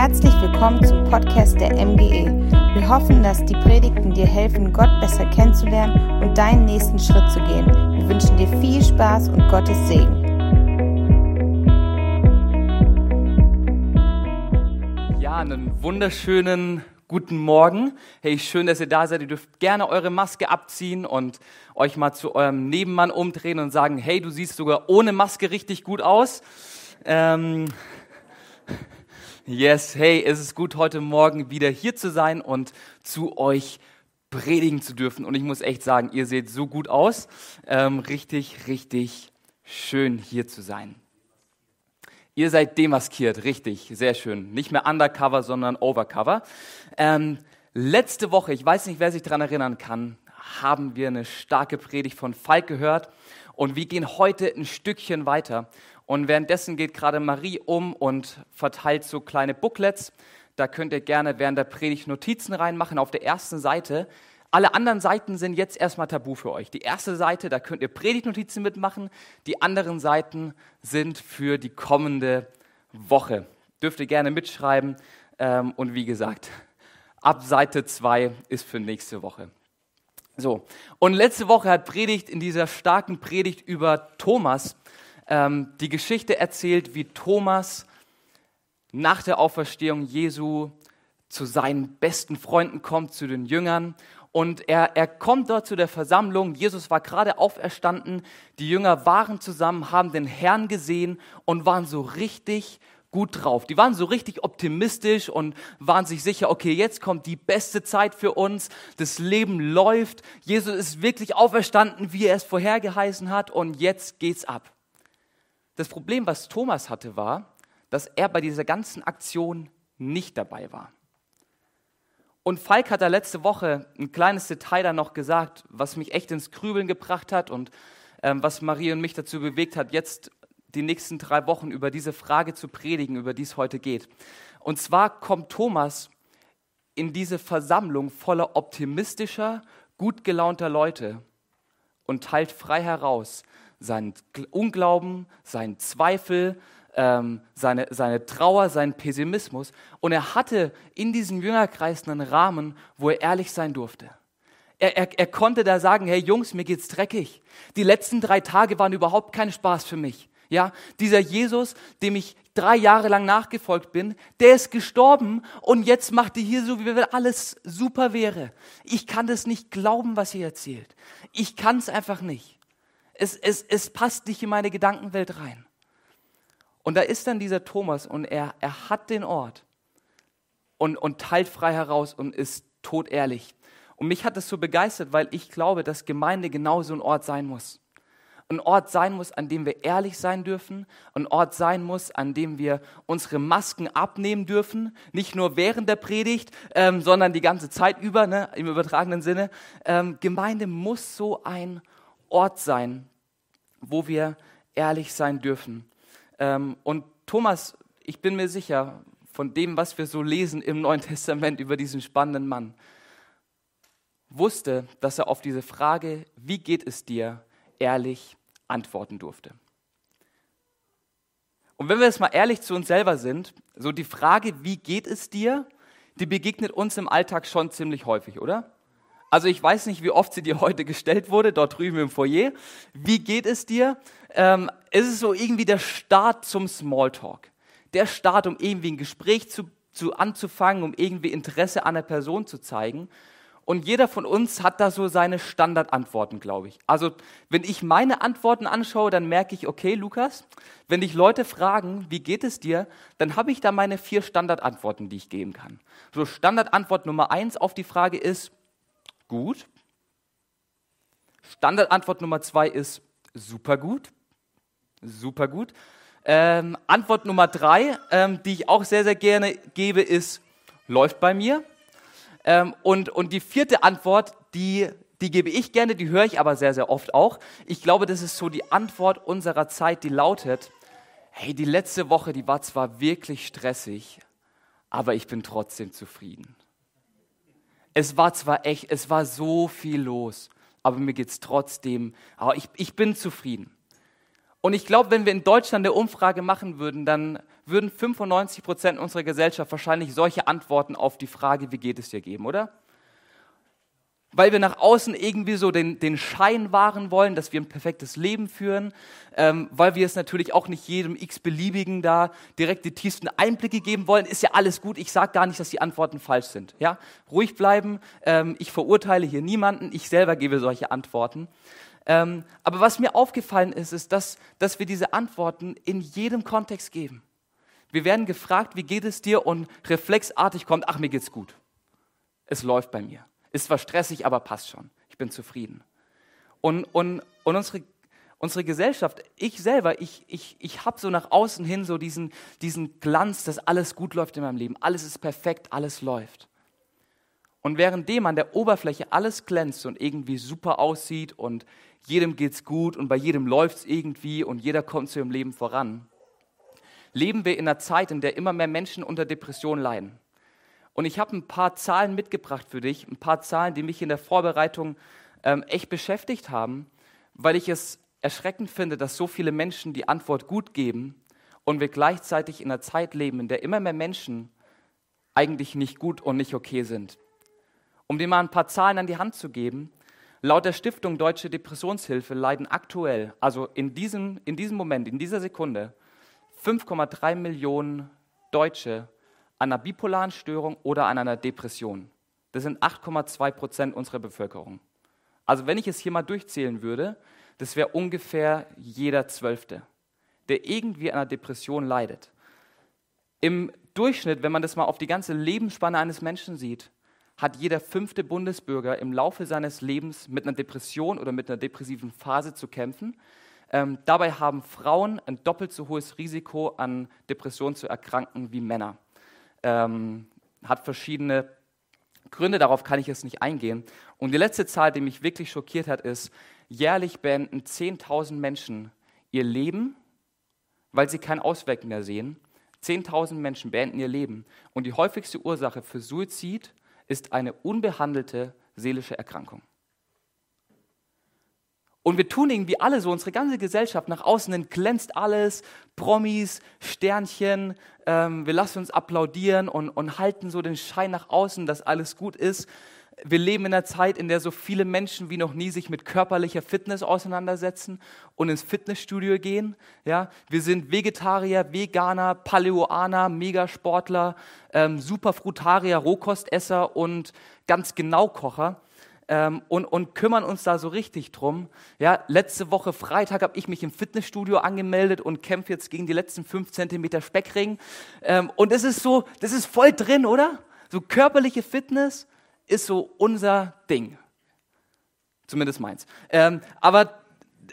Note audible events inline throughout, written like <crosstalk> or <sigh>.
Herzlich willkommen zum Podcast der MGE. Wir hoffen, dass die Predigten dir helfen, Gott besser kennenzulernen und deinen nächsten Schritt zu gehen. Wir wünschen dir viel Spaß und Gottes Segen. Ja, einen wunderschönen guten Morgen. Hey, schön, dass ihr da seid. Ihr dürft gerne eure Maske abziehen und euch mal zu eurem Nebenmann umdrehen und sagen, hey, du siehst sogar ohne Maske richtig gut aus. Ähm, yes, hey, es ist gut, heute Morgen wieder hier zu sein und zu euch predigen zu dürfen. Und ich muss echt sagen, ihr seht so gut aus. Ähm, richtig, richtig schön hier zu sein. Ihr seid demaskiert, richtig, sehr schön. Nicht mehr undercover, sondern overcover. Ähm, letzte Woche, ich weiß nicht, wer sich daran erinnern kann, haben wir eine starke Predigt von Falk gehört. Und wir gehen heute ein Stückchen weiter. Und währenddessen geht gerade Marie um und verteilt so kleine Booklets. Da könnt ihr gerne während der Predigt Notizen reinmachen auf der ersten Seite. Alle anderen Seiten sind jetzt erstmal tabu für euch. Die erste Seite, da könnt ihr Predigtnotizen mitmachen. Die anderen Seiten sind für die kommende Woche. Dürft ihr gerne mitschreiben. Ähm, und wie gesagt, ab Seite 2 ist für nächste Woche. So, und letzte Woche hat Predigt in dieser starken Predigt über Thomas ähm, die Geschichte erzählt, wie Thomas nach der Auferstehung Jesu zu seinen besten Freunden kommt, zu den Jüngern. Und er, er kommt dort zu der Versammlung. Jesus war gerade auferstanden. Die Jünger waren zusammen, haben den Herrn gesehen und waren so richtig gut drauf. Die waren so richtig optimistisch und waren sich sicher, okay, jetzt kommt die beste Zeit für uns. Das Leben läuft. Jesus ist wirklich auferstanden, wie er es vorher geheißen hat. Und jetzt geht's ab. Das Problem, was Thomas hatte, war, dass er bei dieser ganzen Aktion nicht dabei war. Und Falk hat da letzte Woche ein kleines Detail da noch gesagt, was mich echt ins Grübeln gebracht hat und ähm, was Marie und mich dazu bewegt hat, jetzt die nächsten drei Wochen über diese Frage zu predigen, über die es heute geht. Und zwar kommt Thomas in diese Versammlung voller optimistischer, gut gelaunter Leute und teilt frei heraus, seinen Unglauben, seinen Zweifel, ähm, seine, seine Trauer, seinen Pessimismus. Und er hatte in diesem Jüngerkreis einen Rahmen, wo er ehrlich sein durfte. Er, er, er konnte da sagen, hey Jungs, mir geht's dreckig. Die letzten drei Tage waren überhaupt kein Spaß für mich. Ja, dieser Jesus, dem ich drei Jahre lang nachgefolgt bin, der ist gestorben und jetzt macht ihr hier so, wie wenn alles super wäre. Ich kann das nicht glauben, was ihr erzählt. Ich kann es einfach nicht es, es, es passt nicht in meine Gedankenwelt rein. Und da ist dann dieser Thomas und er, er hat den Ort und, und teilt frei heraus und ist totehrlich. Und mich hat das so begeistert, weil ich glaube, dass Gemeinde genau so ein Ort sein muss. Ein Ort sein muss, an dem wir ehrlich sein dürfen. Ein Ort sein muss, an dem wir unsere Masken abnehmen dürfen. Nicht nur während der Predigt, ähm, sondern die ganze Zeit über, ne, im übertragenen Sinne. Ähm, Gemeinde muss so ein Ort sein, wo wir ehrlich sein dürfen. Ähm, und Thomas, ich bin mir sicher, von dem, was wir so lesen im Neuen <laughs> Testament über diesen spannenden Mann, wusste, dass er auf diese Frage, wie geht es dir, ehrlich antworten durfte. Und wenn wir jetzt mal ehrlich zu uns selber sind, so die Frage, wie geht es dir, die begegnet uns im Alltag schon ziemlich häufig, oder? Also ich weiß nicht, wie oft sie dir heute gestellt wurde, dort drüben im Foyer. Wie geht es dir? Ähm, es ist so irgendwie der Start zum Smalltalk. Der Start, um irgendwie ein Gespräch zu, zu anzufangen, um irgendwie Interesse an der Person zu zeigen. Und jeder von uns hat da so seine Standardantworten, glaube ich. Also wenn ich meine Antworten anschaue, dann merke ich, okay, Lukas, wenn dich Leute fragen, wie geht es dir, dann habe ich da meine vier Standardantworten, die ich geben kann. So Standardantwort Nummer eins auf die Frage ist, gut. Standardantwort Nummer zwei ist super gut. Super gut. Ähm, Antwort Nummer drei, ähm, die ich auch sehr, sehr gerne gebe, ist läuft bei mir. Ähm, und, und die vierte Antwort, die, die gebe ich gerne, die höre ich aber sehr, sehr oft auch. Ich glaube, das ist so die Antwort unserer Zeit, die lautet, hey, die letzte Woche, die war zwar wirklich stressig, aber ich bin trotzdem zufrieden. Es war zwar echt, es war so viel los, aber mir geht es trotzdem, aber ich, ich bin zufrieden. Und ich glaube, wenn wir in Deutschland eine Umfrage machen würden, dann würden 95 Prozent unserer Gesellschaft wahrscheinlich solche Antworten auf die Frage, wie geht es dir geben, oder? Weil wir nach außen irgendwie so den, den Schein wahren wollen, dass wir ein perfektes Leben führen, ähm, weil wir es natürlich auch nicht jedem x-beliebigen da direkt die tiefsten Einblicke geben wollen, ist ja alles gut. Ich sage gar nicht, dass die Antworten falsch sind. Ja? Ruhig bleiben, ähm, ich verurteile hier niemanden, ich selber gebe solche Antworten. Ähm, aber was mir aufgefallen ist, ist, dass, dass wir diese Antworten in jedem Kontext geben. Wir werden gefragt, wie geht es dir? Und reflexartig kommt, ach, mir geht's gut. Es läuft bei mir. Ist zwar stressig, aber passt schon. Ich bin zufrieden. Und, und, und unsere, unsere Gesellschaft, ich selber, ich, ich, ich habe so nach außen hin so diesen, diesen Glanz, dass alles gut läuft in meinem Leben. Alles ist perfekt, alles läuft. Und währenddem an der Oberfläche alles glänzt und irgendwie super aussieht und jedem geht's gut und bei jedem läuft's irgendwie und jeder kommt zu ihrem Leben voran, leben wir in einer Zeit, in der immer mehr Menschen unter Depressionen leiden. Und ich habe ein paar Zahlen mitgebracht für dich, ein paar Zahlen, die mich in der Vorbereitung ähm, echt beschäftigt haben, weil ich es erschreckend finde, dass so viele Menschen die Antwort gut geben und wir gleichzeitig in einer Zeit leben, in der immer mehr Menschen eigentlich nicht gut und nicht okay sind. Um dir mal ein paar Zahlen an die Hand zu geben, Laut der Stiftung Deutsche Depressionshilfe leiden aktuell, also in diesem, in diesem Moment, in dieser Sekunde, 5,3 Millionen Deutsche an einer bipolaren Störung oder an einer Depression. Das sind 8,2 Prozent unserer Bevölkerung. Also wenn ich es hier mal durchzählen würde, das wäre ungefähr jeder Zwölfte, der irgendwie an einer Depression leidet. Im Durchschnitt, wenn man das mal auf die ganze Lebensspanne eines Menschen sieht, hat jeder fünfte Bundesbürger im Laufe seines Lebens mit einer Depression oder mit einer depressiven Phase zu kämpfen. Ähm, dabei haben Frauen ein doppelt so hohes Risiko, an Depressionen zu erkranken wie Männer. Ähm, hat verschiedene Gründe, darauf kann ich jetzt nicht eingehen. Und die letzte Zahl, die mich wirklich schockiert hat, ist, jährlich beenden 10.000 Menschen ihr Leben, weil sie keinen Ausweg mehr sehen. 10.000 Menschen beenden ihr Leben. Und die häufigste Ursache für Suizid ist eine unbehandelte seelische Erkrankung. Und wir tun irgendwie alle so, unsere ganze Gesellschaft nach außen hin glänzt alles, Promis, Sternchen, ähm, wir lassen uns applaudieren und, und halten so den Schein nach außen, dass alles gut ist wir leben in einer Zeit, in der so viele Menschen wie noch nie sich mit körperlicher Fitness auseinandersetzen und ins Fitnessstudio gehen. Ja, wir sind Vegetarier, Veganer, Paleoaner, Megasportler, ähm, Superfrutarier, Rohkostesser und ganz genau Kocher. Ähm, und, und kümmern uns da so richtig drum. Ja, letzte Woche Freitag habe ich mich im Fitnessstudio angemeldet und kämpfe jetzt gegen die letzten fünf Zentimeter Speckring. Ähm, und das ist so, das ist voll drin, oder? So körperliche Fitness ist so unser Ding. Zumindest meins. Ähm, aber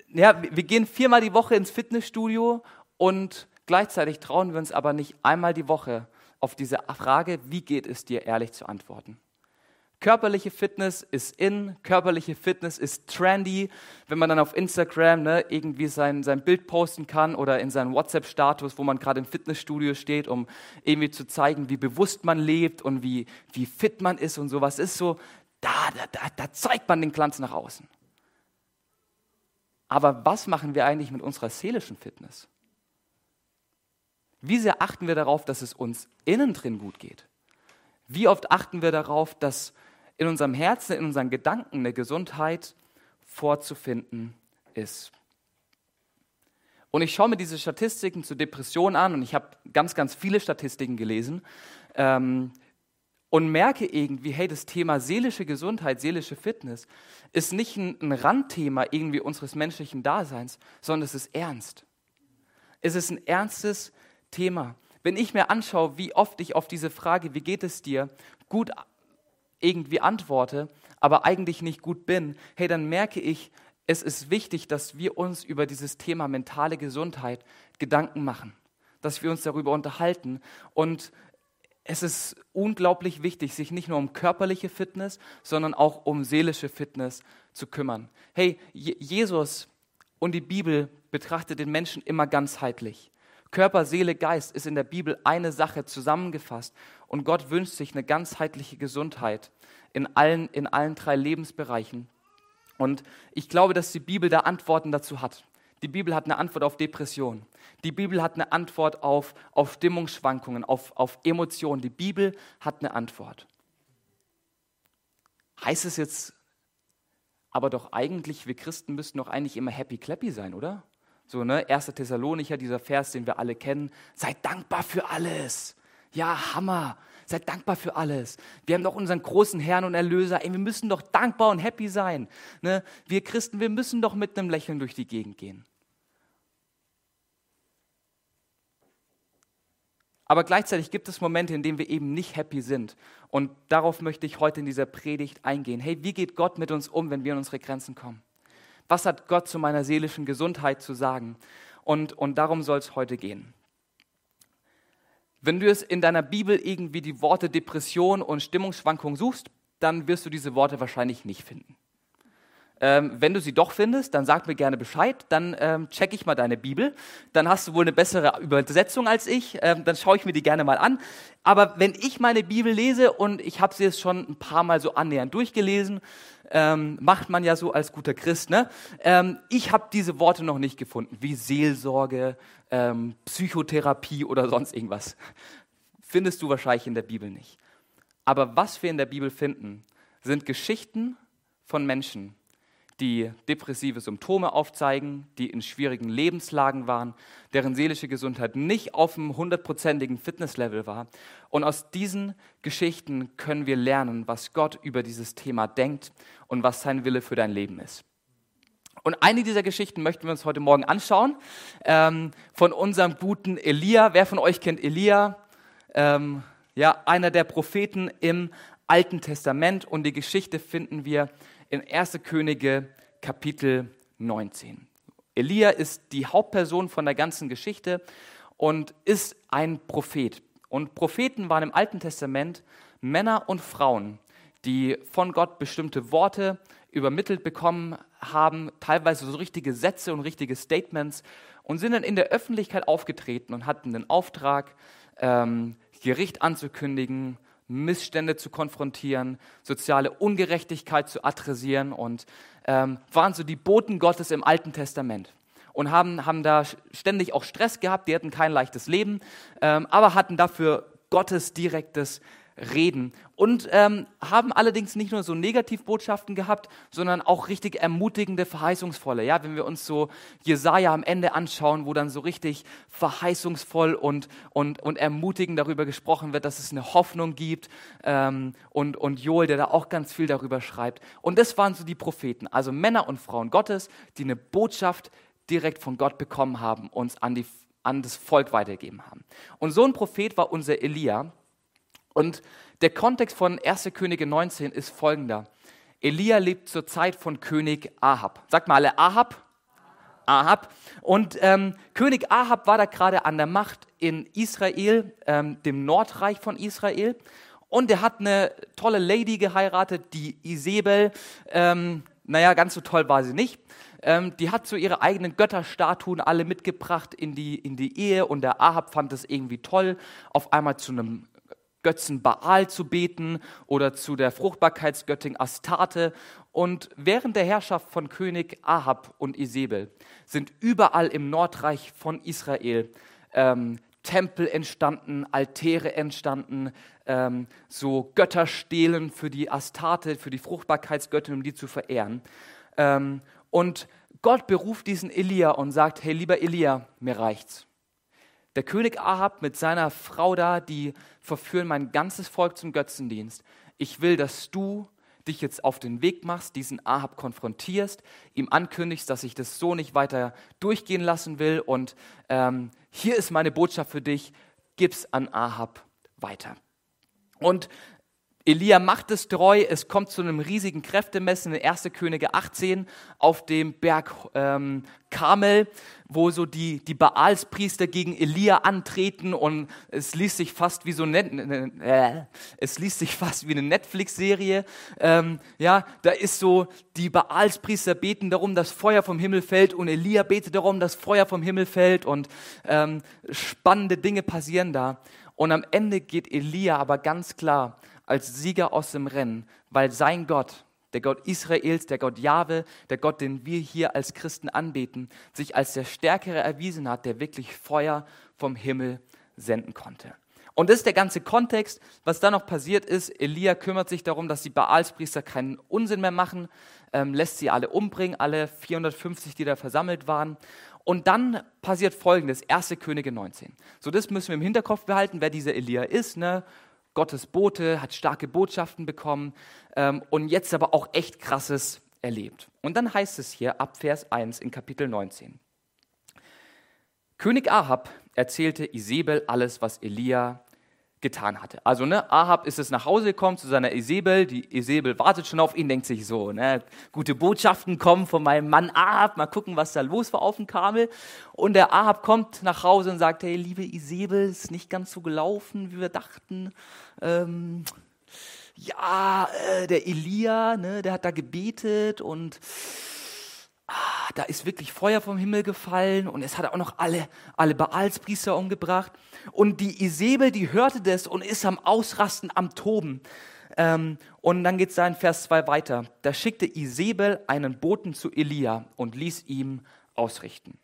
ja, wir gehen viermal die Woche ins Fitnessstudio und gleichzeitig trauen wir uns aber nicht einmal die Woche auf diese Frage, wie geht es dir, ehrlich zu antworten. Körperliche Fitness ist in, körperliche Fitness ist trendy. Wenn man dann auf Instagram ne, irgendwie sein, sein Bild posten kann oder in seinen WhatsApp-Status, wo man gerade im Fitnessstudio steht, um irgendwie zu zeigen, wie bewusst man lebt und wie, wie fit man ist und sowas, ist so, da, da, da, da zeigt man den Glanz nach außen. Aber was machen wir eigentlich mit unserer seelischen Fitness? Wie sehr achten wir darauf, dass es uns innen drin gut geht? Wie oft achten wir darauf, dass in unserem Herzen, in unseren Gedanken eine Gesundheit vorzufinden ist. Und ich schaue mir diese Statistiken zu Depressionen an und ich habe ganz, ganz viele Statistiken gelesen ähm, und merke irgendwie, hey, das Thema seelische Gesundheit, seelische Fitness ist nicht ein, ein Randthema irgendwie unseres menschlichen Daseins, sondern es ist ernst. Es ist ein ernstes Thema. Wenn ich mir anschaue, wie oft ich auf diese Frage, wie geht es dir, gut irgendwie antworte, aber eigentlich nicht gut bin, hey, dann merke ich, es ist wichtig, dass wir uns über dieses Thema mentale Gesundheit Gedanken machen, dass wir uns darüber unterhalten. Und es ist unglaublich wichtig, sich nicht nur um körperliche Fitness, sondern auch um seelische Fitness zu kümmern. Hey, Jesus und die Bibel betrachtet den Menschen immer ganzheitlich. Körper, Seele, Geist ist in der Bibel eine Sache zusammengefasst. Und Gott wünscht sich eine ganzheitliche Gesundheit in allen, in allen drei Lebensbereichen. Und ich glaube, dass die Bibel da Antworten dazu hat. Die Bibel hat eine Antwort auf Depression. Die Bibel hat eine Antwort auf, auf Stimmungsschwankungen, auf, auf Emotionen. Die Bibel hat eine Antwort. Heißt es jetzt aber doch eigentlich, wir Christen müssten doch eigentlich immer happy clappy sein, oder? So, ne? 1. Thessalonicher, dieser Vers, den wir alle kennen. Seid dankbar für alles. Ja, Hammer. Seid dankbar für alles. Wir haben doch unseren großen Herrn und Erlöser. Ey, wir müssen doch dankbar und happy sein. Ne? Wir Christen, wir müssen doch mit einem Lächeln durch die Gegend gehen. Aber gleichzeitig gibt es Momente, in denen wir eben nicht happy sind. Und darauf möchte ich heute in dieser Predigt eingehen. Hey, wie geht Gott mit uns um, wenn wir in unsere Grenzen kommen? Was hat Gott zu meiner seelischen Gesundheit zu sagen? Und, und darum soll es heute gehen. Wenn du es in deiner Bibel irgendwie die Worte Depression und Stimmungsschwankung suchst, dann wirst du diese Worte wahrscheinlich nicht finden. Ähm, wenn du sie doch findest, dann sag mir gerne Bescheid, dann ähm, check ich mal deine Bibel. Dann hast du wohl eine bessere Übersetzung als ich, ähm, dann schaue ich mir die gerne mal an. Aber wenn ich meine Bibel lese und ich habe sie jetzt schon ein paar Mal so annähernd durchgelesen, ähm, macht man ja so als guter Christ. Ne? Ähm, ich habe diese Worte noch nicht gefunden, wie Seelsorge, ähm, Psychotherapie oder sonst irgendwas. Findest du wahrscheinlich in der Bibel nicht. Aber was wir in der Bibel finden, sind Geschichten von Menschen, die depressive Symptome aufzeigen, die in schwierigen Lebenslagen waren, deren seelische Gesundheit nicht auf einem hundertprozentigen Fitnesslevel war. Und aus diesen Geschichten können wir lernen, was Gott über dieses Thema denkt und was sein Wille für dein Leben ist. Und eine dieser Geschichten möchten wir uns heute Morgen anschauen, ähm, von unserem guten Elia. Wer von euch kennt Elia? Ähm, ja, einer der Propheten im Alten Testament. Und die Geschichte finden wir in 1. Könige Kapitel 19. Elia ist die Hauptperson von der ganzen Geschichte und ist ein Prophet. Und Propheten waren im Alten Testament Männer und Frauen, die von Gott bestimmte Worte übermittelt bekommen haben, teilweise so richtige Sätze und richtige Statements und sind dann in der Öffentlichkeit aufgetreten und hatten den Auftrag, ähm, Gericht anzukündigen, Missstände zu konfrontieren, soziale Ungerechtigkeit zu adressieren und ähm, waren so die Boten Gottes im Alten Testament und haben, haben da ständig auch Stress gehabt, die hatten kein leichtes Leben, ähm, aber hatten dafür Gottes direktes reden und ähm, haben allerdings nicht nur so Negativbotschaften gehabt, sondern auch richtig ermutigende, verheißungsvolle. Ja, wenn wir uns so Jesaja am Ende anschauen, wo dann so richtig verheißungsvoll und, und, und ermutigend darüber gesprochen wird, dass es eine Hoffnung gibt ähm, und, und Joel, der da auch ganz viel darüber schreibt. Und das waren so die Propheten, also Männer und Frauen Gottes, die eine Botschaft direkt von Gott bekommen haben, uns an, die, an das Volk weitergegeben haben. Und so ein Prophet war unser Elia, und der Kontext von 1. Könige 19 ist folgender. Elia lebt zur Zeit von König Ahab. Sagt mal alle Ahab. Ahab. Und ähm, König Ahab war da gerade an der Macht in Israel, ähm, dem Nordreich von Israel. Und er hat eine tolle Lady geheiratet, die Isabel. Ähm, naja, ganz so toll war sie nicht. Ähm, die hat so ihre eigenen Götterstatuen alle mitgebracht in die, in die Ehe. Und der Ahab fand es irgendwie toll, auf einmal zu einem Götzen Baal zu beten oder zu der Fruchtbarkeitsgöttin Astarte. Und während der Herrschaft von König Ahab und Isabel sind überall im Nordreich von Israel ähm, Tempel entstanden, Altäre entstanden, ähm, so Götterstelen für die Astarte, für die Fruchtbarkeitsgöttin, um die zu verehren. Ähm, und Gott beruft diesen Elia und sagt, hey lieber Elia, mir reicht's. Der König Ahab mit seiner Frau da, die verführen mein ganzes Volk zum Götzendienst. Ich will, dass du dich jetzt auf den Weg machst, diesen Ahab konfrontierst, ihm ankündigst, dass ich das so nicht weiter durchgehen lassen will. Und ähm, hier ist meine Botschaft für dich, gib's an Ahab weiter. Und Elia macht es treu, es kommt zu einem riesigen Kräftemessen in 1. Könige 18 auf dem Berg ähm, Karmel, wo so die, die Baalspriester gegen Elia antreten und es liest sich fast wie so ne, äh, es liest sich fast wie eine Netflix-Serie. Ähm, ja, da ist so, die Baalspriester beten darum, dass Feuer vom Himmel fällt und Elia betet darum, dass Feuer vom Himmel fällt und ähm, spannende Dinge passieren da. Und am Ende geht Elia aber ganz klar als Sieger aus dem Rennen, weil sein Gott, der Gott Israels, der Gott Jahwe, der Gott, den wir hier als Christen anbeten, sich als der Stärkere erwiesen hat, der wirklich Feuer vom Himmel senden konnte. Und das ist der ganze Kontext. Was dann noch passiert ist, Elia kümmert sich darum, dass die Baalspriester keinen Unsinn mehr machen, ähm, lässt sie alle umbringen, alle 450, die da versammelt waren. Und dann passiert Folgendes, 1. Könige 19. So, das müssen wir im Hinterkopf behalten, wer dieser Elia ist. Ne? Gottes Bote, hat starke Botschaften bekommen ähm, und jetzt aber auch echt krasses erlebt. Und dann heißt es hier ab Vers 1 in Kapitel 19. König Ahab erzählte Isabel alles, was Elia getan hatte. Also ne, Ahab ist es nach Hause gekommen zu seiner Isabel, die Isabel wartet schon auf ihn, denkt sich so, ne, gute Botschaften kommen von meinem Mann Ahab, mal gucken, was da los war auf dem Kamel. Und der Ahab kommt nach Hause und sagt, hey, liebe Isabel, ist nicht ganz so gelaufen, wie wir dachten. Ähm, ja, äh, der Elia, ne, der hat da gebetet und ah, da ist wirklich Feuer vom Himmel gefallen und es hat auch noch alle, alle Baalspriester umgebracht. Und die Isabel, die hörte das und ist am Ausrasten, am Toben. Ähm, und dann geht es da in Vers 2 weiter. Da schickte Isabel einen Boten zu Elia und ließ ihm ausrichten.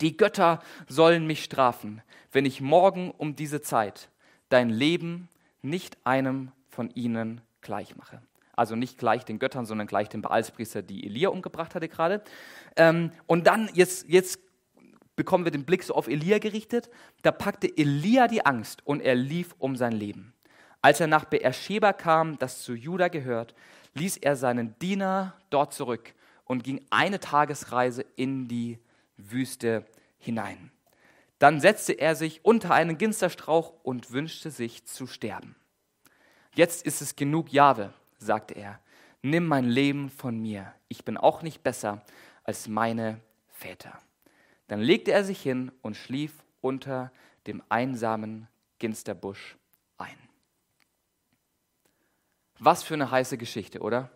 Die Götter sollen mich strafen, wenn ich morgen um diese Zeit dein Leben nicht einem von ihnen gleich mache also nicht gleich den Göttern, sondern gleich den Baalspriester, die Elia umgebracht hatte gerade. Ähm, und dann, jetzt, jetzt bekommen wir den Blick so auf Elia gerichtet, da packte Elia die Angst und er lief um sein Leben. Als er nach Beersheba kam, das zu Juda gehört, ließ er seinen Diener dort zurück und ging eine Tagesreise in die Wüste hinein. Dann setzte er sich unter einen Ginsterstrauch und wünschte sich zu sterben. Jetzt ist es genug Jahwe, sagte er, nimm mein Leben von mir, ich bin auch nicht besser als meine Väter. Dann legte er sich hin und schlief unter dem einsamen Ginsterbusch ein. Was für eine heiße Geschichte, oder?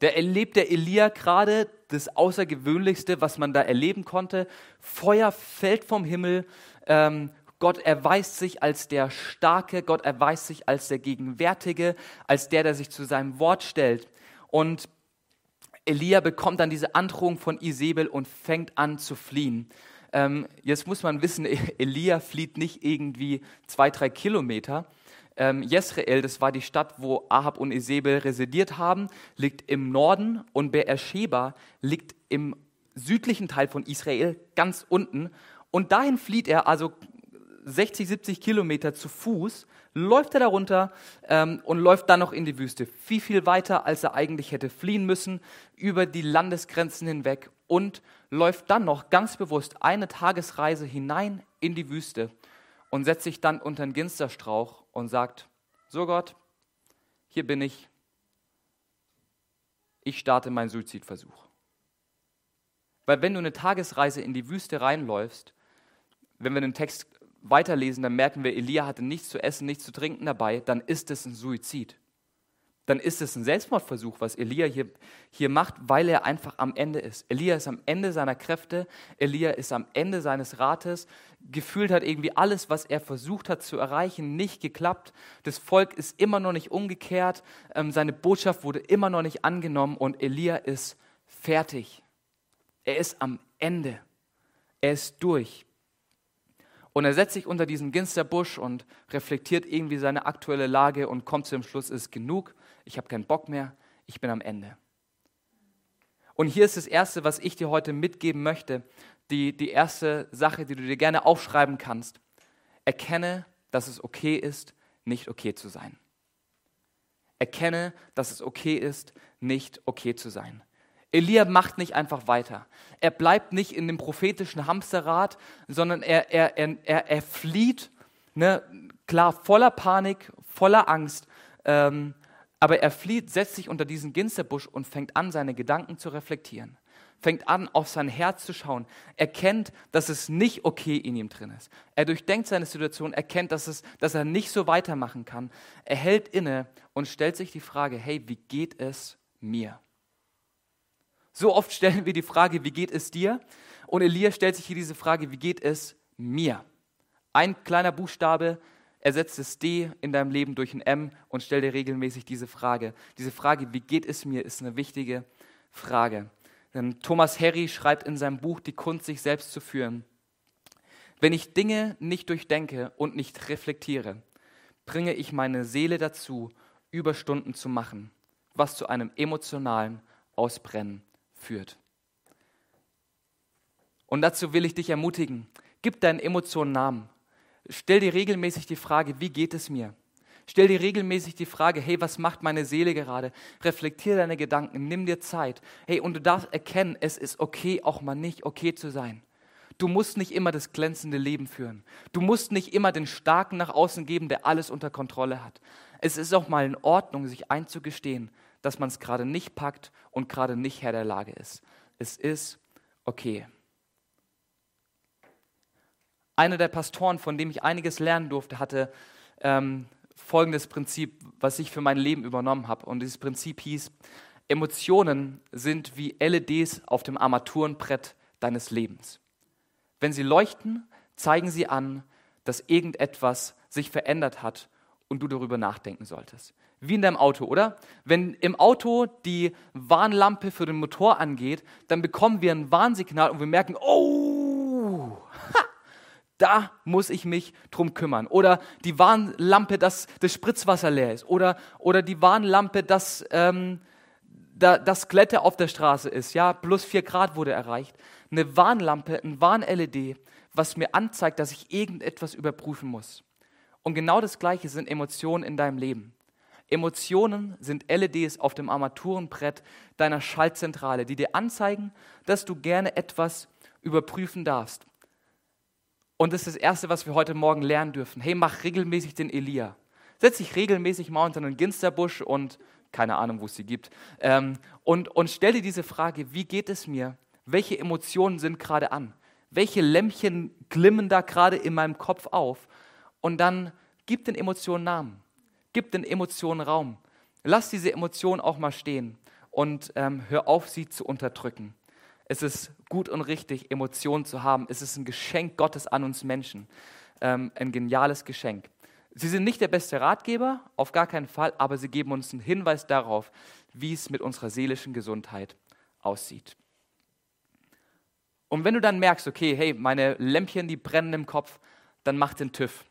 Da erlebt der Elia gerade das Außergewöhnlichste, was man da erleben konnte. Feuer fällt vom Himmel, ähm, Gott erweist sich als der Starke, Gott erweist sich als der Gegenwärtige, als der, der sich zu seinem Wort stellt. Und Elia bekommt dann diese Androhung von Isabel und fängt an zu fliehen. Ähm, jetzt muss man wissen, <laughs> Elia flieht nicht irgendwie zwei, drei Kilometer. Ähm, Jezreel, das war die Stadt, wo Ahab und Isabel residiert haben, liegt im Norden und Beersheba liegt im südlichen Teil von Israel, ganz unten. Und dahin flieht er, also 60, 70 Kilometer zu Fuß, läuft er darunter ähm, und läuft dann noch in die Wüste. Viel, viel weiter, als er eigentlich hätte fliehen müssen, über die Landesgrenzen hinweg und läuft dann noch ganz bewusst eine Tagesreise hinein in die Wüste und setzt sich dann unter einen Ginsterstrauch und sagt, so Gott, hier bin ich, ich starte meinen Suizidversuch. Weil wenn du eine Tagesreise in die Wüste reinläufst, wenn wir den Text weiterlesen, dann merken wir, Elia hatte nichts zu essen, nichts zu trinken dabei, dann ist es ein Suizid. Dann ist es ein Selbstmordversuch, was Elia hier, hier macht, weil er einfach am Ende ist. Elia ist am Ende seiner Kräfte, Elia ist am Ende seines Rates. Gefühlt hat irgendwie alles, was er versucht hat zu erreichen, nicht geklappt. Das Volk ist immer noch nicht umgekehrt, ähm, seine Botschaft wurde immer noch nicht angenommen und Elia ist fertig. Er ist am Ende. Er ist durch. Und er setzt sich unter diesen Ginsterbusch und reflektiert irgendwie seine aktuelle Lage und kommt zum Schluss, es ist genug, ich habe keinen Bock mehr, ich bin am Ende. Und hier ist das Erste, was ich dir heute mitgeben möchte, die, die erste Sache, die du dir gerne aufschreiben kannst. Erkenne, dass es okay ist, nicht okay zu sein. Erkenne, dass es okay ist, nicht okay zu sein. Elia macht nicht einfach weiter. Er bleibt nicht in dem prophetischen Hamsterrad, sondern er, er, er, er flieht, ne, klar, voller Panik, voller Angst, ähm, aber er flieht, setzt sich unter diesen Ginsterbusch und fängt an, seine Gedanken zu reflektieren. Fängt an, auf sein Herz zu schauen. Erkennt, dass es nicht okay in ihm drin ist. Er durchdenkt seine Situation, erkennt, dass, es, dass er nicht so weitermachen kann. Er hält inne und stellt sich die Frage, hey, wie geht es mir? So oft stellen wir die Frage, wie geht es dir? Und Elia stellt sich hier diese Frage, wie geht es mir? Ein kleiner Buchstabe, ersetze das D in deinem Leben durch ein M und stell dir regelmäßig diese Frage. Diese Frage, wie geht es mir, ist eine wichtige Frage. Denn Thomas Harry schreibt in seinem Buch Die Kunst, sich selbst zu führen. Wenn ich Dinge nicht durchdenke und nicht reflektiere, bringe ich meine Seele dazu, Überstunden zu machen, was zu einem emotionalen Ausbrennen führt. Und dazu will ich dich ermutigen, gib deinen Emotionen Namen. Stell dir regelmäßig die Frage, wie geht es mir? Stell dir regelmäßig die Frage, hey, was macht meine Seele gerade? Reflektier deine Gedanken, nimm dir Zeit. Hey, und du darfst erkennen, es ist okay, auch mal nicht okay zu sein. Du musst nicht immer das glänzende Leben führen. Du musst nicht immer den Starken nach außen geben, der alles unter Kontrolle hat. Es ist auch mal in Ordnung, sich einzugestehen, dass man es gerade nicht packt und gerade nicht Herr der Lage ist. Es ist okay. Einer der Pastoren, von dem ich einiges lernen durfte, hatte ähm, folgendes Prinzip, was ich für mein Leben übernommen habe. Und dieses Prinzip hieß, Emotionen sind wie LEDs auf dem Armaturenbrett deines Lebens. Wenn sie leuchten, zeigen sie an, dass irgendetwas sich verändert hat und du darüber nachdenken solltest. Wie in deinem Auto, oder? Wenn im Auto die Warnlampe für den Motor angeht, dann bekommen wir ein Warnsignal und wir merken, oh, ha, da muss ich mich drum kümmern. Oder die Warnlampe, dass das Spritzwasser leer ist. Oder, oder die Warnlampe, dass ähm, da, das Glätte auf der Straße ist. Ja, plus vier Grad wurde erreicht. Eine Warnlampe, ein Warn-LED, was mir anzeigt, dass ich irgendetwas überprüfen muss. Und genau das Gleiche sind Emotionen in deinem Leben. Emotionen sind LEDs auf dem Armaturenbrett deiner Schaltzentrale, die dir anzeigen, dass du gerne etwas überprüfen darfst. Und das ist das Erste, was wir heute Morgen lernen dürfen. Hey, mach regelmäßig den Elia. Setz dich regelmäßig mal unter einen Ginsterbusch und keine Ahnung, wo es sie gibt. Ähm, und, und stell dir diese Frage, wie geht es mir? Welche Emotionen sind gerade an? Welche Lämpchen glimmen da gerade in meinem Kopf auf? Und dann gib den Emotionen Namen. Gib den Emotionen Raum. Lass diese Emotionen auch mal stehen und ähm, hör auf, sie zu unterdrücken. Es ist gut und richtig, Emotionen zu haben. Es ist ein Geschenk Gottes an uns Menschen. Ähm, ein geniales Geschenk. Sie sind nicht der beste Ratgeber, auf gar keinen Fall, aber sie geben uns einen Hinweis darauf, wie es mit unserer seelischen Gesundheit aussieht. Und wenn du dann merkst, okay, hey, meine Lämpchen, die brennen im Kopf, dann mach den TÜV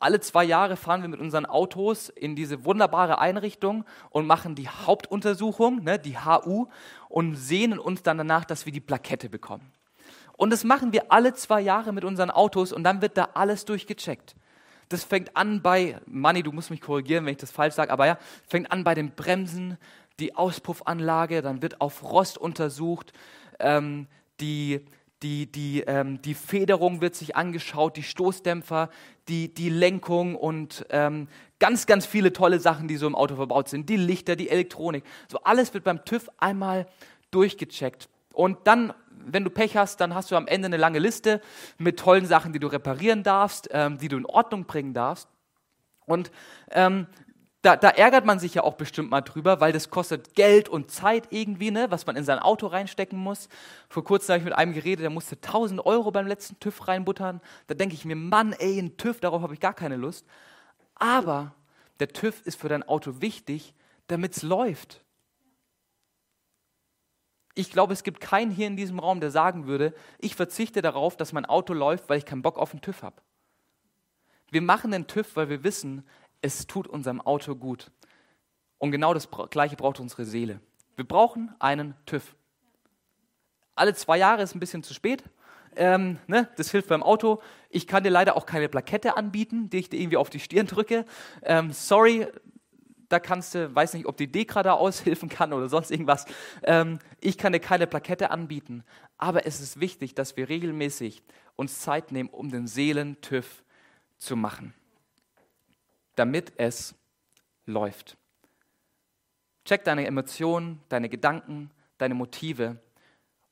alle zwei Jahre fahren wir mit unseren Autos in diese wunderbare Einrichtung und machen die Hauptuntersuchung, ne, die HU, und sehnen uns dann danach, dass wir die Plakette bekommen. Und das machen wir alle zwei Jahre mit unseren Autos und dann wird da alles durchgecheckt. Das fängt an bei, Manni, du musst mich korrigieren, wenn ich das falsch sage, aber ja, fängt an bei den Bremsen, die Auspuffanlage, dann wird auf Rost untersucht, ähm, die, die, die, ähm, die Federung wird sich angeschaut, die Stoßdämpfer, die, die Lenkung und ähm, ganz, ganz viele tolle Sachen, die so im Auto verbaut sind. Die Lichter, die Elektronik. So alles wird beim TÜV einmal durchgecheckt. Und dann, wenn du Pech hast, dann hast du am Ende eine lange Liste mit tollen Sachen, die du reparieren darfst, ähm, die du in Ordnung bringen darfst. Und ähm, da, da, ärgert man sich ja auch bestimmt mal drüber, weil das kostet Geld und Zeit irgendwie, ne, was man in sein Auto reinstecken muss. Vor kurzem habe ich mit einem geredet, der musste 1000 Euro beim letzten TÜV reinbuttern. Da denke ich mir, Mann, ey, ein TÜV, darauf habe ich gar keine Lust. Aber der TÜV ist für dein Auto wichtig, damit es läuft. Ich glaube, es gibt keinen hier in diesem Raum, der sagen würde, ich verzichte darauf, dass mein Auto läuft, weil ich keinen Bock auf den TÜV habe. Wir machen den TÜV, weil wir wissen, es tut unserem Auto gut. Und genau das Gleiche braucht unsere Seele. Wir brauchen einen TÜV. Alle zwei Jahre ist ein bisschen zu spät. Ähm, ne? Das hilft beim Auto. Ich kann dir leider auch keine Plakette anbieten, die ich dir irgendwie auf die Stirn drücke. Ähm, sorry, da kannst du, weiß nicht, ob die Dekra da aushelfen kann oder sonst irgendwas. Ähm, ich kann dir keine Plakette anbieten. Aber es ist wichtig, dass wir regelmäßig uns Zeit nehmen, um den Seelentüv zu machen damit es läuft. Check deine Emotionen, deine Gedanken, deine Motive.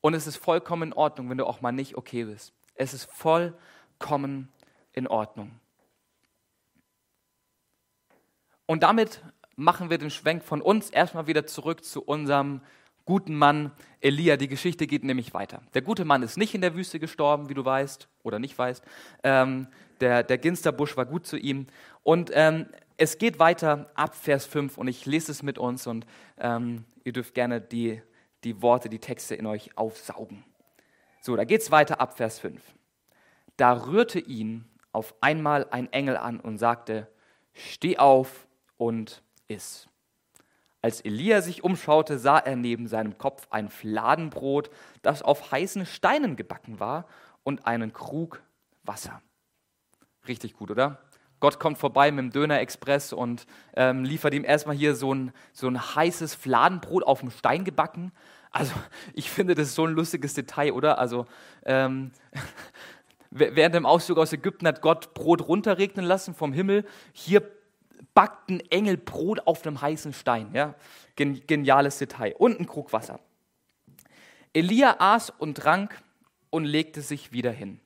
Und es ist vollkommen in Ordnung, wenn du auch mal nicht okay bist. Es ist vollkommen in Ordnung. Und damit machen wir den Schwenk von uns erstmal wieder zurück zu unserem guten Mann Elia. Die Geschichte geht nämlich weiter. Der gute Mann ist nicht in der Wüste gestorben, wie du weißt oder nicht weißt. Ähm, der, der Ginsterbusch war gut zu ihm. Und ähm, es geht weiter ab Vers 5 und ich lese es mit uns und ähm, ihr dürft gerne die, die Worte, die Texte in euch aufsaugen. So, da geht es weiter ab Vers 5. Da rührte ihn auf einmal ein Engel an und sagte, steh auf und iss. Als Elia sich umschaute, sah er neben seinem Kopf ein Fladenbrot, das auf heißen Steinen gebacken war, und einen Krug Wasser. Richtig gut, oder? Gott kommt vorbei mit dem Döner-Express und ähm, liefert ihm erstmal hier so ein, so ein heißes Fladenbrot auf dem Stein gebacken. Also, <laughs> ich finde, das ist so ein lustiges Detail, oder? Also, ähm, <laughs> während dem Auszug aus Ägypten hat Gott Brot runterregnen lassen vom Himmel. Hier backt ein Engel Brot auf einem heißen Stein. Ja? Geniales Detail. Und ein Krug Wasser. Elia aß und trank und legte sich wieder hin.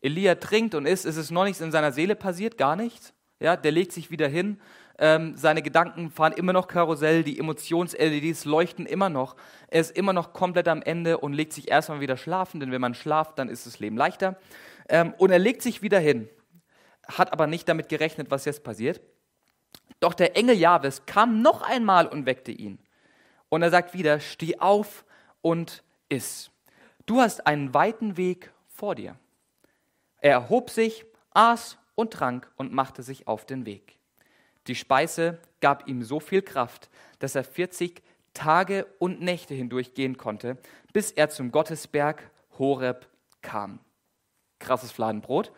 Elia trinkt und isst, es ist noch nichts in seiner Seele passiert, gar nichts. Ja, der legt sich wieder hin, ähm, seine Gedanken fahren immer noch Karussell, die Emotions-LEDs leuchten immer noch. Er ist immer noch komplett am Ende und legt sich erstmal wieder schlafen, denn wenn man schlaft, dann ist das Leben leichter. Ähm, und er legt sich wieder hin hat aber nicht damit gerechnet, was jetzt passiert. Doch der Engel Jahwes kam noch einmal und weckte ihn. Und er sagt wieder, steh auf und iss. Du hast einen weiten Weg vor dir. Er erhob sich, aß und trank und machte sich auf den Weg. Die Speise gab ihm so viel Kraft, dass er 40 Tage und Nächte hindurch gehen konnte, bis er zum Gottesberg Horeb kam. Krasses Fladenbrot.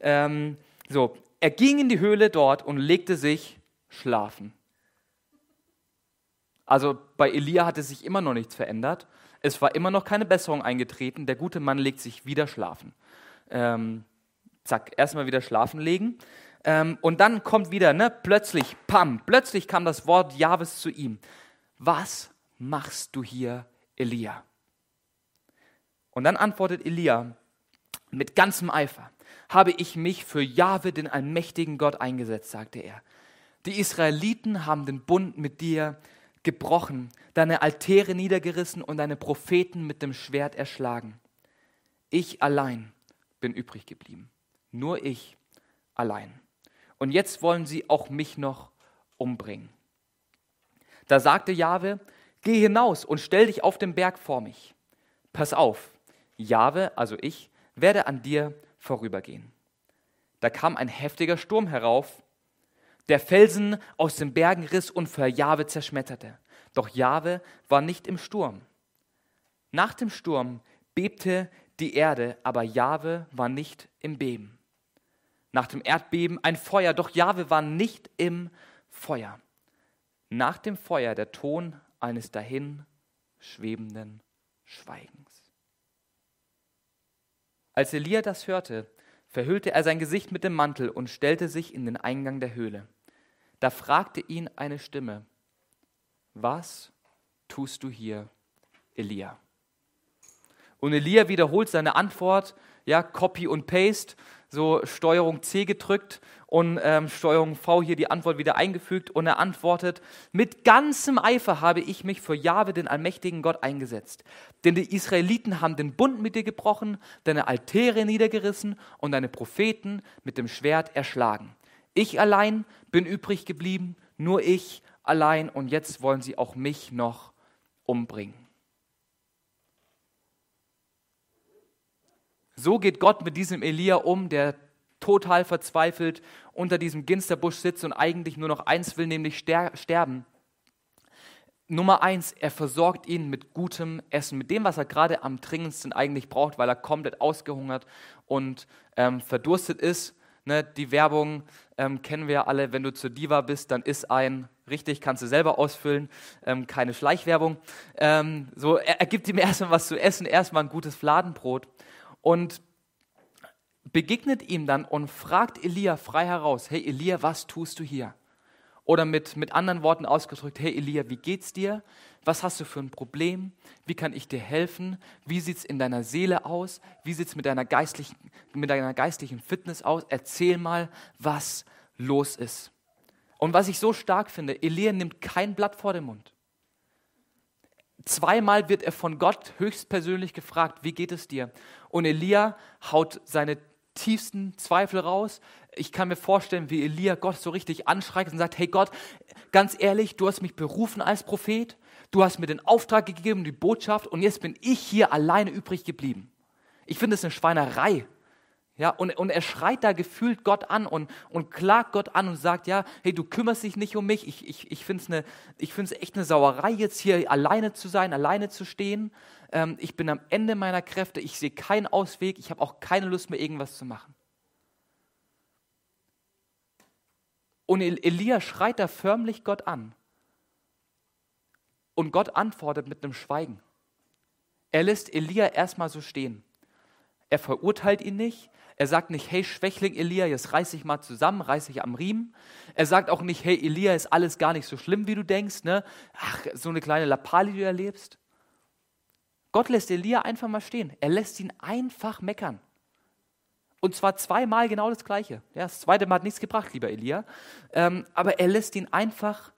Ähm, so, er ging in die Höhle dort und legte sich schlafen. Also bei Elia hatte sich immer noch nichts verändert. Es war immer noch keine Besserung eingetreten. Der gute Mann legt sich wieder schlafen. Ähm, zack, erstmal wieder schlafen legen. Ähm, und dann kommt wieder, ne, plötzlich, pam, plötzlich kam das Wort Jahwes zu ihm. Was machst du hier, Elia? Und dann antwortet Elia mit ganzem Eifer habe ich mich für Jahwe, den allmächtigen Gott, eingesetzt, sagte er. Die Israeliten haben den Bund mit dir gebrochen, deine Altäre niedergerissen und deine Propheten mit dem Schwert erschlagen. Ich allein bin übrig geblieben. Nur ich allein. Und jetzt wollen sie auch mich noch umbringen. Da sagte Jahwe, geh hinaus und stell dich auf den Berg vor mich. Pass auf, Jahwe, also ich, werde an dir vorübergehen. Da kam ein heftiger Sturm herauf, der Felsen aus den Bergen riss und für Jahwe zerschmetterte. Doch Jahwe war nicht im Sturm. Nach dem Sturm bebte die Erde, aber Jahwe war nicht im Beben. Nach dem Erdbeben ein Feuer, doch Jahwe war nicht im Feuer. Nach dem Feuer der Ton eines dahin schwebenden Schweigens. Als Elia das hörte, verhüllte er sein Gesicht mit dem Mantel und stellte sich in den Eingang der Höhle. Da fragte ihn eine Stimme, was tust du hier, Elia? Und Elia wiederholt seine Antwort, ja, Copy und Paste, so Steuerung C gedrückt und ähm, Steuerung V hier die Antwort wieder eingefügt und er antwortet, mit ganzem Eifer habe ich mich für Jahwe, den allmächtigen Gott, eingesetzt. Denn die Israeliten haben den Bund mit dir gebrochen, deine Altäre niedergerissen und deine Propheten mit dem Schwert erschlagen. Ich allein bin übrig geblieben, nur ich allein und jetzt wollen sie auch mich noch umbringen. So geht Gott mit diesem Elia um, der total verzweifelt unter diesem Ginsterbusch sitzt und eigentlich nur noch eins will, nämlich sterben. Nummer eins, er versorgt ihn mit gutem Essen, mit dem, was er gerade am dringendsten eigentlich braucht, weil er komplett ausgehungert und ähm, verdurstet ist. Ne, die Werbung ähm, kennen wir alle, wenn du zur Diva bist, dann ist ein, richtig, kannst du selber ausfüllen, ähm, keine Schleichwerbung. Ähm, so, er, er gibt ihm <laughs> erstmal was zu essen, erstmal ein gutes Fladenbrot und begegnet ihm dann und fragt Elia frei heraus, hey Elia, was tust du hier? Oder mit, mit anderen Worten ausgedrückt, hey Elia, wie geht's dir? Was hast du für ein Problem? Wie kann ich dir helfen? Wie sieht's in deiner Seele aus? Wie sieht's mit deiner geistlichen, mit deiner geistlichen Fitness aus? Erzähl mal, was los ist. Und was ich so stark finde, Elia nimmt kein Blatt vor den Mund. Zweimal wird er von Gott höchstpersönlich gefragt, wie geht es dir? Und Elia haut seine tiefsten Zweifel raus. Ich kann mir vorstellen, wie Elia Gott so richtig anschreit und sagt, hey Gott, ganz ehrlich, du hast mich berufen als Prophet, du hast mir den Auftrag gegeben, die Botschaft und jetzt bin ich hier alleine übrig geblieben. Ich finde es eine Schweinerei. Ja, und, und er schreit da gefühlt Gott an und, und klagt Gott an und sagt, ja, hey, du kümmerst dich nicht um mich. Ich, ich, ich finde es echt eine Sauerei, jetzt hier alleine zu sein, alleine zu stehen. Ähm, ich bin am Ende meiner Kräfte, ich sehe keinen Ausweg, ich habe auch keine Lust mehr, irgendwas zu machen. Und Elia schreit da förmlich Gott an. Und Gott antwortet mit einem Schweigen. Er lässt Elia erstmal so stehen. Er verurteilt ihn nicht, er sagt nicht, hey Schwächling Elia, jetzt reiß dich mal zusammen, reiß dich am Riemen. Er sagt auch nicht, hey Elia, ist alles gar nicht so schlimm, wie du denkst. Ne? Ach, so eine kleine Lappali, die du erlebst. Gott lässt Elia einfach mal stehen. Er lässt ihn einfach meckern. Und zwar zweimal genau das Gleiche. Ja, das zweite Mal hat nichts gebracht, lieber Elia. Ähm, aber er lässt ihn einfach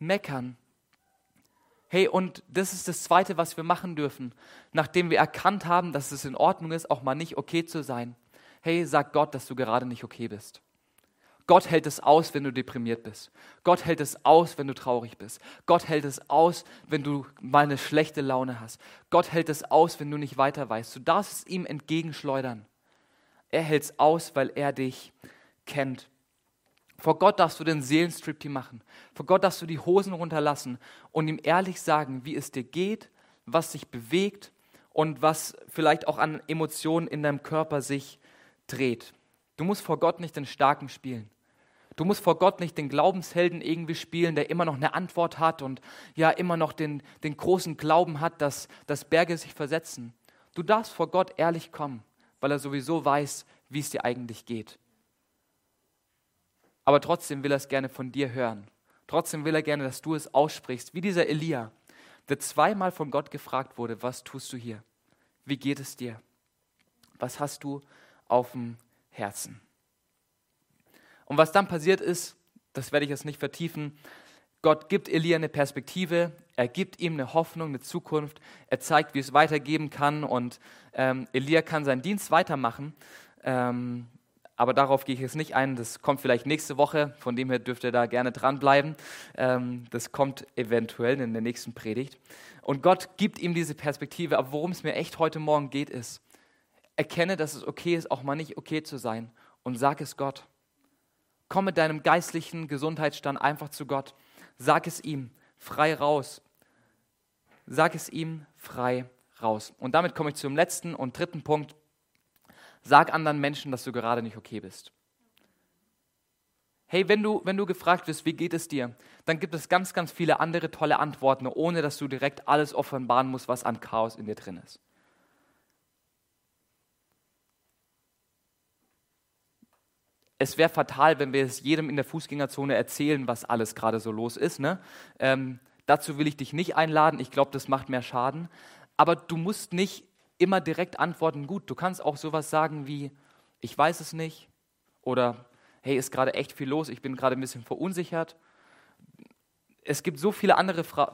meckern. Hey, und das ist das Zweite, was wir machen dürfen, nachdem wir erkannt haben, dass es in Ordnung ist, auch mal nicht okay zu sein hey, sag Gott, dass du gerade nicht okay bist. Gott hält es aus, wenn du deprimiert bist. Gott hält es aus, wenn du traurig bist. Gott hält es aus, wenn du mal eine schlechte Laune hast. Gott hält es aus, wenn du nicht weiter weißt. Du darfst es ihm entgegenschleudern. Er hält es aus, weil er dich kennt. Vor Gott darfst du den Seelenstriptease machen. Vor Gott darfst du die Hosen runterlassen und ihm ehrlich sagen, wie es dir geht, was sich bewegt und was vielleicht auch an Emotionen in deinem Körper sich dreht. Du musst vor Gott nicht den Starken spielen. Du musst vor Gott nicht den Glaubenshelden irgendwie spielen, der immer noch eine Antwort hat und ja immer noch den, den großen Glauben hat, dass, dass Berge sich versetzen. Du darfst vor Gott ehrlich kommen, weil er sowieso weiß, wie es dir eigentlich geht. Aber trotzdem will er es gerne von dir hören. Trotzdem will er gerne, dass du es aussprichst, wie dieser Elia, der zweimal von Gott gefragt wurde, was tust du hier? Wie geht es dir? Was hast du auf dem Herzen. Und was dann passiert ist, das werde ich jetzt nicht vertiefen. Gott gibt Elia eine Perspektive, er gibt ihm eine Hoffnung, eine Zukunft, er zeigt, wie es weitergeben kann und ähm, Elia kann seinen Dienst weitermachen. Ähm, aber darauf gehe ich jetzt nicht ein, das kommt vielleicht nächste Woche, von dem her dürft ihr da gerne dranbleiben. Ähm, das kommt eventuell in der nächsten Predigt. Und Gott gibt ihm diese Perspektive, aber worum es mir echt heute Morgen geht, ist, Erkenne, dass es okay ist, auch mal nicht okay zu sein und sag es Gott. Komm mit deinem geistlichen Gesundheitsstand einfach zu Gott. Sag es ihm frei raus. Sag es ihm frei raus. Und damit komme ich zum letzten und dritten Punkt. Sag anderen Menschen, dass du gerade nicht okay bist. Hey, wenn du, wenn du gefragt wirst, wie geht es dir, dann gibt es ganz, ganz viele andere tolle Antworten, ohne dass du direkt alles offenbaren musst, was an Chaos in dir drin ist. Es wäre fatal, wenn wir es jedem in der Fußgängerzone erzählen, was alles gerade so los ist. Ne? Ähm, dazu will ich dich nicht einladen. Ich glaube, das macht mehr Schaden. Aber du musst nicht immer direkt antworten, gut. Du kannst auch sowas sagen wie, ich weiß es nicht. Oder, hey, ist gerade echt viel los. Ich bin gerade ein bisschen verunsichert. Es gibt so viele andere Fra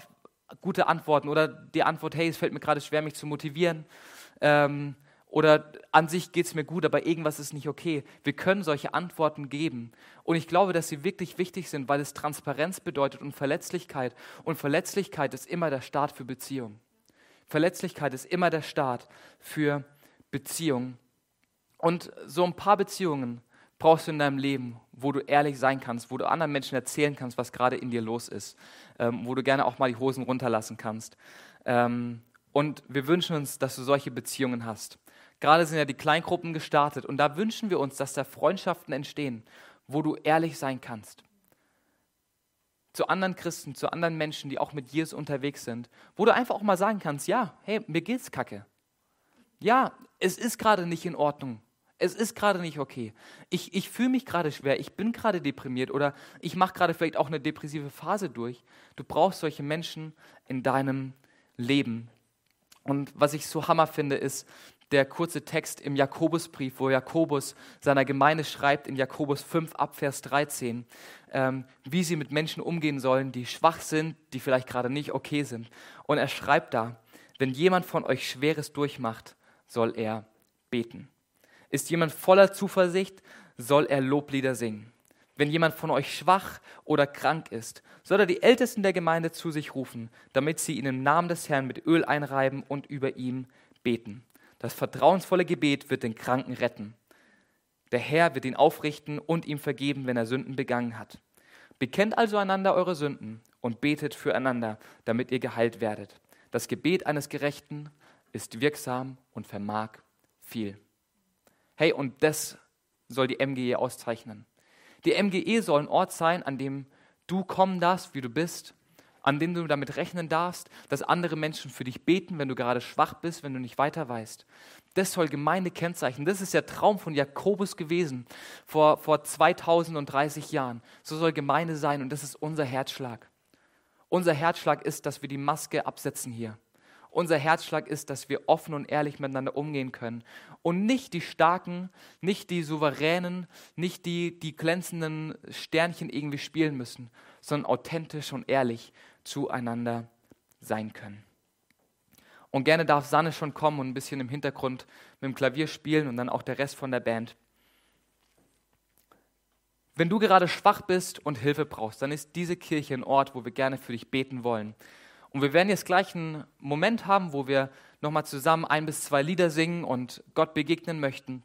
gute Antworten. Oder die Antwort, hey, es fällt mir gerade schwer, mich zu motivieren. Ähm, oder an sich geht es mir gut, aber irgendwas ist nicht okay. Wir können solche Antworten geben. Und ich glaube, dass sie wirklich wichtig sind, weil es Transparenz bedeutet und Verletzlichkeit. Und Verletzlichkeit ist immer der Start für Beziehung. Verletzlichkeit ist immer der Start für Beziehung. Und so ein paar Beziehungen brauchst du in deinem Leben, wo du ehrlich sein kannst, wo du anderen Menschen erzählen kannst, was gerade in dir los ist, ähm, wo du gerne auch mal die Hosen runterlassen kannst. Ähm, und wir wünschen uns, dass du solche Beziehungen hast. Gerade sind ja die Kleingruppen gestartet und da wünschen wir uns, dass da Freundschaften entstehen, wo du ehrlich sein kannst. Zu anderen Christen, zu anderen Menschen, die auch mit Jesus unterwegs sind, wo du einfach auch mal sagen kannst, ja, hey, mir geht's kacke. Ja, es ist gerade nicht in Ordnung. Es ist gerade nicht okay. Ich, ich fühle mich gerade schwer. Ich bin gerade deprimiert oder ich mache gerade vielleicht auch eine depressive Phase durch. Du brauchst solche Menschen in deinem Leben. Und was ich so hammer finde, ist, der kurze Text im Jakobusbrief, wo Jakobus seiner Gemeinde schreibt, in Jakobus 5 ab Vers 13, ähm, wie sie mit Menschen umgehen sollen, die schwach sind, die vielleicht gerade nicht okay sind. Und er schreibt da, wenn jemand von euch Schweres durchmacht, soll er beten. Ist jemand voller Zuversicht, soll er Loblieder singen. Wenn jemand von euch schwach oder krank ist, soll er die Ältesten der Gemeinde zu sich rufen, damit sie ihn im Namen des Herrn mit Öl einreiben und über ihm beten. Das vertrauensvolle Gebet wird den Kranken retten. Der Herr wird ihn aufrichten und ihm vergeben, wenn er Sünden begangen hat. Bekennt also einander eure Sünden und betet füreinander, damit ihr geheilt werdet. Das Gebet eines Gerechten ist wirksam und vermag viel. Hey, und das soll die MGE auszeichnen. Die MGE soll ein Ort sein, an dem du kommen darfst, wie du bist, an dem du damit rechnen darfst, dass andere Menschen für dich beten, wenn du gerade schwach bist, wenn du nicht weiter weißt. Das soll Gemeinde kennzeichnen. Das ist der Traum von Jakobus gewesen vor, vor 2030 Jahren. So soll Gemeinde sein und das ist unser Herzschlag. Unser Herzschlag ist, dass wir die Maske absetzen hier. Unser Herzschlag ist, dass wir offen und ehrlich miteinander umgehen können und nicht die Starken, nicht die Souveränen, nicht die, die glänzenden Sternchen irgendwie spielen müssen, sondern authentisch und ehrlich zueinander sein können. Und gerne darf Sanne schon kommen und ein bisschen im Hintergrund mit dem Klavier spielen und dann auch der Rest von der Band. Wenn du gerade schwach bist und Hilfe brauchst, dann ist diese Kirche ein Ort, wo wir gerne für dich beten wollen. Und wir werden jetzt gleich einen Moment haben, wo wir nochmal zusammen ein bis zwei Lieder singen und Gott begegnen möchten.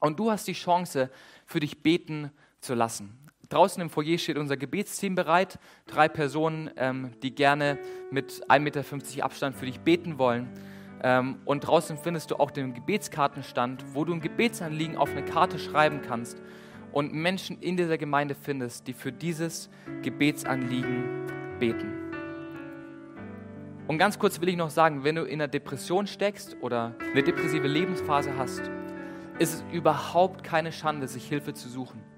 Und du hast die Chance, für dich beten zu lassen. Draußen im Foyer steht unser Gebetsteam bereit. Drei Personen, ähm, die gerne mit 1,50 Meter Abstand für dich beten wollen. Ähm, und draußen findest du auch den Gebetskartenstand, wo du ein Gebetsanliegen auf eine Karte schreiben kannst und Menschen in dieser Gemeinde findest, die für dieses Gebetsanliegen beten. Und ganz kurz will ich noch sagen, wenn du in einer Depression steckst oder eine depressive Lebensphase hast, ist es überhaupt keine Schande, sich Hilfe zu suchen.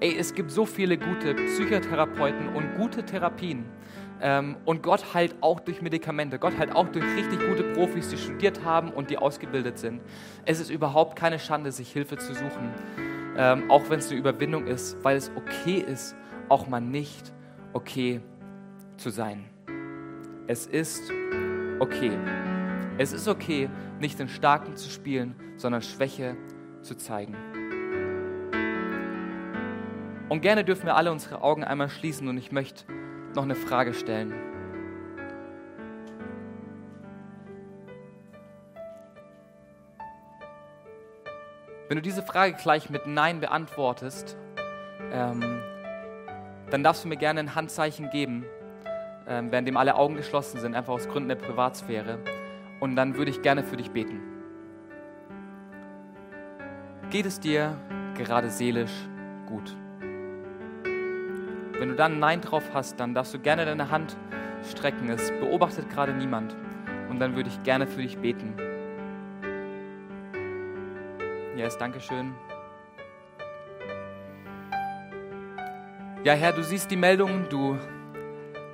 Ey, es gibt so viele gute Psychotherapeuten und gute Therapien. Ähm, und Gott heilt auch durch Medikamente. Gott heilt auch durch richtig gute Profis, die studiert haben und die ausgebildet sind. Es ist überhaupt keine Schande, sich Hilfe zu suchen. Ähm, auch wenn es eine Überwindung ist, weil es okay ist, auch mal nicht okay zu sein. Es ist okay. Es ist okay, nicht den Starken zu spielen, sondern Schwäche zu zeigen. Und gerne dürfen wir alle unsere Augen einmal schließen und ich möchte noch eine Frage stellen. Wenn du diese Frage gleich mit Nein beantwortest, ähm, dann darfst du mir gerne ein Handzeichen geben, ähm, währenddem alle Augen geschlossen sind, einfach aus Gründen der Privatsphäre. Und dann würde ich gerne für dich beten. Geht es dir gerade seelisch gut? Wenn du dann Nein drauf hast, dann darfst du gerne deine Hand strecken. Es beobachtet gerade niemand. Und dann würde ich gerne für dich beten. Yes, Dankeschön. Ja, Herr, du siehst die Meldungen, du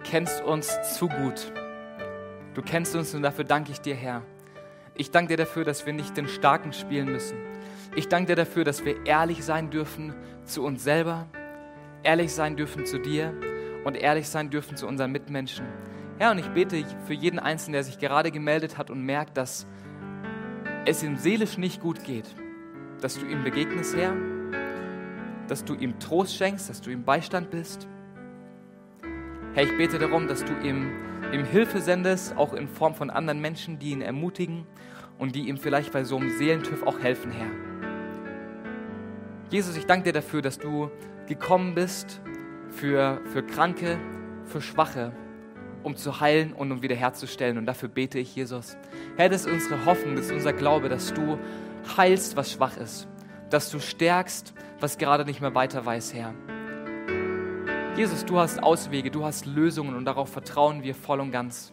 kennst uns zu gut. Du kennst uns und dafür danke ich dir, Herr. Ich danke dir dafür, dass wir nicht den Starken spielen müssen. Ich danke dir dafür, dass wir ehrlich sein dürfen zu uns selber, ehrlich sein dürfen zu dir und ehrlich sein dürfen zu unseren Mitmenschen. Herr, und ich bete für jeden Einzelnen, der sich gerade gemeldet hat und merkt, dass es ihm seelisch nicht gut geht, dass du ihm begegnest, Herr, dass du ihm Trost schenkst, dass du ihm Beistand bist Herr, ich bete darum, dass du ihm, ihm Hilfe sendest, auch in Form von anderen Menschen, die ihn ermutigen und die ihm vielleicht bei so einem Seelentüff auch helfen, Herr. Jesus, ich danke dir dafür, dass du gekommen bist für, für Kranke, für Schwache, um zu heilen und um wiederherzustellen. Und dafür bete ich, Jesus. Herr, das ist unsere Hoffnung, das ist unser Glaube, dass du heilst, was schwach ist, dass du stärkst, was gerade nicht mehr weiter weiß, Herr. Jesus, du hast Auswege, du hast Lösungen und darauf vertrauen wir voll und ganz.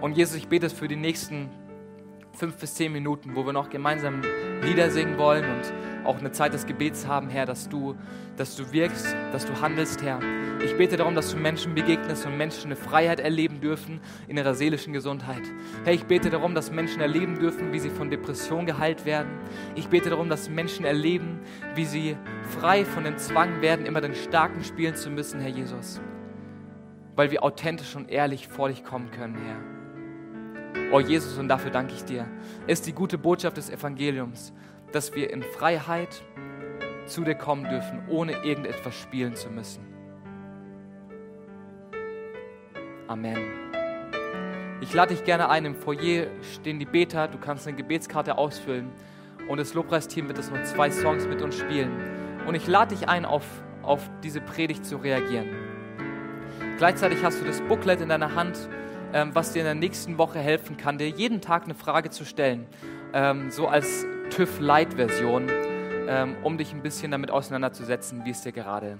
Und Jesus, ich bete für die nächsten fünf bis zehn Minuten, wo wir noch gemeinsam Lieder singen wollen und auch eine Zeit des Gebets haben, Herr, dass du, dass du wirkst, dass du handelst, Herr. Ich bete darum, dass du Menschen begegnest und Menschen eine Freiheit erleben dürfen in ihrer seelischen Gesundheit. Herr, ich bete darum, dass Menschen erleben dürfen, wie sie von Depression geheilt werden. Ich bete darum, dass Menschen erleben, wie sie frei von dem Zwang werden, immer den Starken spielen zu müssen, Herr Jesus. Weil wir authentisch und ehrlich vor dich kommen können, Herr. Oh Jesus, und dafür danke ich dir, ist die gute Botschaft des Evangeliums, dass wir in Freiheit zu dir kommen dürfen, ohne irgendetwas spielen zu müssen. Amen. Ich lade dich gerne ein, im Foyer stehen die Beter, du kannst eine Gebetskarte ausfüllen und das Lobpreisteam wird das noch zwei Songs mit uns spielen. Und ich lade dich ein, auf, auf diese Predigt zu reagieren. Gleichzeitig hast du das Booklet in deiner Hand, was dir in der nächsten Woche helfen kann, dir jeden Tag eine Frage zu stellen, ähm, so als TÜV-Light-Version, ähm, um dich ein bisschen damit auseinanderzusetzen, wie es dir gerade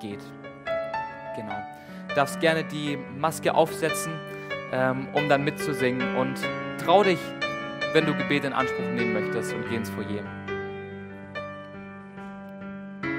geht. Genau. Du darfst gerne die Maske aufsetzen, ähm, um dann mitzusingen und trau dich, wenn du Gebet in Anspruch nehmen möchtest und geh ins Foyer.